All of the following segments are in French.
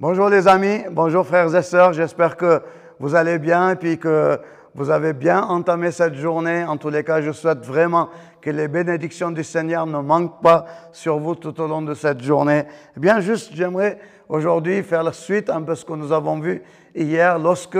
Bonjour les amis, bonjour frères et sœurs, j'espère que vous allez bien et puis que vous avez bien entamé cette journée. En tous les cas, je souhaite vraiment que les bénédictions du Seigneur ne manquent pas sur vous tout au long de cette journée. Eh bien, juste, j'aimerais aujourd'hui faire la suite un peu ce que nous avons vu hier lorsque,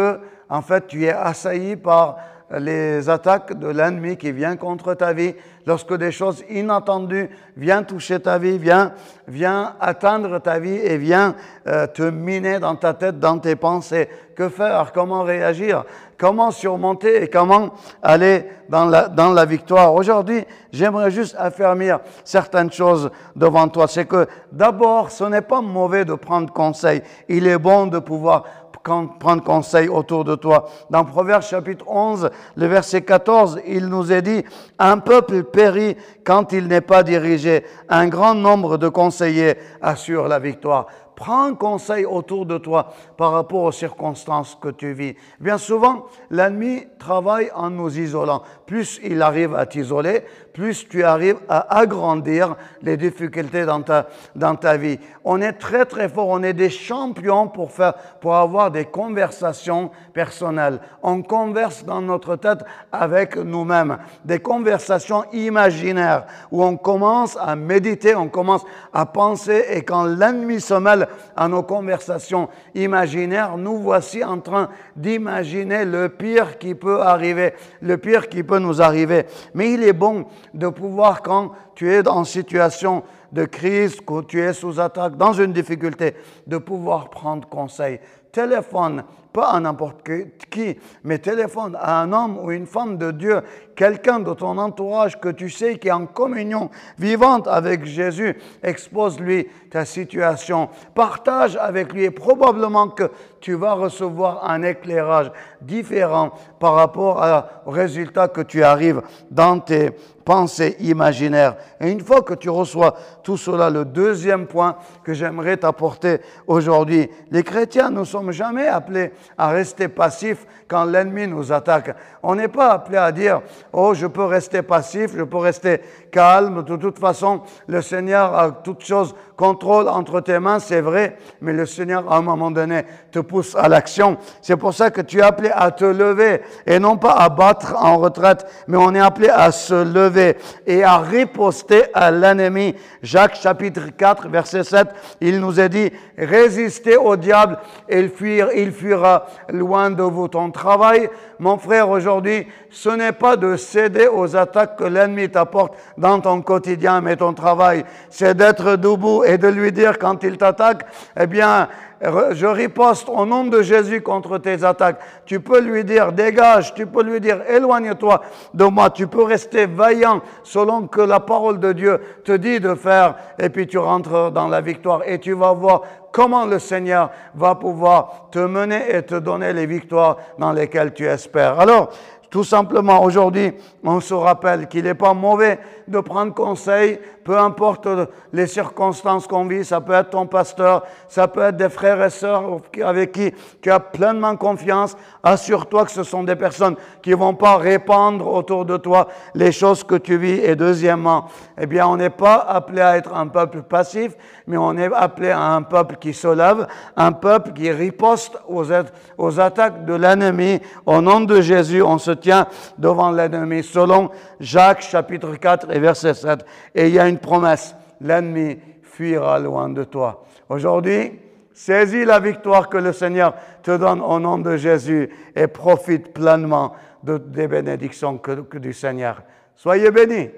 en fait, tu es assailli par les attaques de l'ennemi qui vient contre ta vie, lorsque des choses inattendues viennent toucher ta vie, viennent, vient atteindre ta vie et viennent euh, te miner dans ta tête, dans tes pensées. Que faire? Comment réagir? Comment surmonter et comment aller dans la, dans la victoire? Aujourd'hui, j'aimerais juste affermir certaines choses devant toi. C'est que d'abord, ce n'est pas mauvais de prendre conseil. Il est bon de pouvoir prendre conseil autour de toi. Dans Proverbe chapitre 11, le verset 14, il nous est dit, un peuple périt quand il n'est pas dirigé. Un grand nombre de conseillers assure la victoire. Prends conseil autour de toi par rapport aux circonstances que tu vis. Bien souvent, l'ennemi travaille en nous isolant. Plus il arrive à t'isoler, plus tu arrives à agrandir les difficultés dans ta, dans ta vie. On est très très fort, on est des champions pour, faire, pour avoir des conversations personnelles. On converse dans notre tête avec nous-mêmes, des conversations imaginaires où on commence à méditer, on commence à penser et quand l'ennemi se mêle à nos conversations imaginaires, nous voici en train d'imaginer le pire qui peut arriver, le pire qui peut nous arriver. Mais il est bon de pouvoir, quand tu es en situation de crise, quand tu es sous attaque, dans une difficulté, de pouvoir prendre conseil. Téléphone pas à n'importe qui, mais téléphone à un homme ou une femme de Dieu, quelqu'un de ton entourage que tu sais qui est en communion vivante avec Jésus, expose-lui ta situation, partage avec lui et probablement que tu vas recevoir un éclairage différent par rapport au résultat que tu arrives dans tes pensées imaginaires. Et une fois que tu reçois tout cela, le deuxième point que j'aimerais t'apporter aujourd'hui, les chrétiens ne sommes jamais appelés à rester passifs quand l'ennemi nous attaque. On n'est pas appelé à dire, oh, je peux rester passif, je peux rester calme, de toute façon, le Seigneur a toutes choses contrôle entre tes mains, c'est vrai, mais le Seigneur, à un moment donné, te pousse à l'action. C'est pour ça que tu es appelé à te lever et non pas à battre en retraite, mais on est appelé à se lever et à riposter à l'ennemi. Jacques chapitre 4, verset 7, il nous est dit, résistez au diable et il il fuira loin de vous. Ton travail, mon frère, aujourd'hui, ce n'est pas de céder aux attaques que l'ennemi t'apporte dans ton quotidien, mais ton travail, c'est d'être debout et de lui dire quand il t'attaque, eh bien, je riposte au nom de Jésus contre tes attaques. Tu peux lui dire, dégage, tu peux lui dire, éloigne-toi de moi. Tu peux rester vaillant selon que la parole de Dieu te dit de faire, et puis tu rentres dans la victoire et tu vas voir comment le Seigneur va pouvoir te mener et te donner les victoires dans lesquelles tu espères. Alors, tout simplement, aujourd'hui, on se rappelle qu'il n'est pas mauvais de prendre conseil, peu importe les circonstances qu'on vit. Ça peut être ton pasteur, ça peut être des frères et sœurs avec qui tu as pleinement confiance. Assure-toi que ce sont des personnes qui ne vont pas répandre autour de toi les choses que tu vis. Et deuxièmement, eh bien, on n'est pas appelé à être un peuple passif, mais on est appelé à un peuple qui se lève, un peuple qui riposte aux, attaques de l'ennemi. Au nom de Jésus, on se tient devant l'ennemi, selon Jacques chapitre 4 et verset 7. Et il y a une promesse, l'ennemi fuira loin de toi. Aujourd'hui, saisis la victoire que le Seigneur te donne au nom de Jésus et profite pleinement de, des bénédictions que du Seigneur. Soyez bénis.